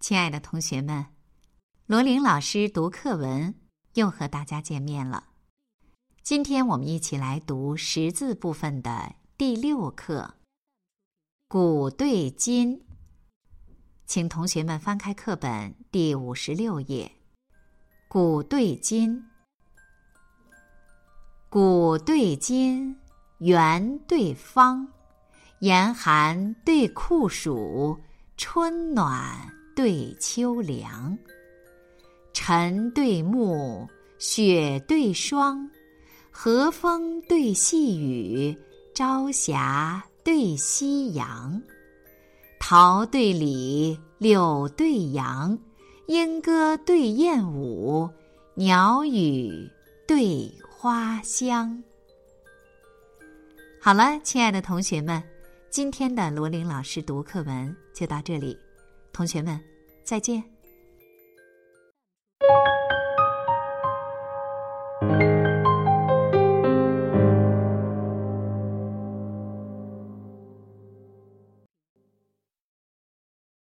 亲爱的同学们，罗琳老师读课文又和大家见面了。今天我们一起来读识字部分的第六课《古对今》，请同学们翻开课本第五十六页，《古对今》。古对今，圆对方，严寒对酷暑，春暖。对秋凉，晨对暮，雪对霜，和风对细雨，朝霞对夕阳，桃对李，柳对杨，莺歌对燕舞，鸟语对花香。好了，亲爱的同学们，今天的罗琳老师读课文就到这里。同学们，再见。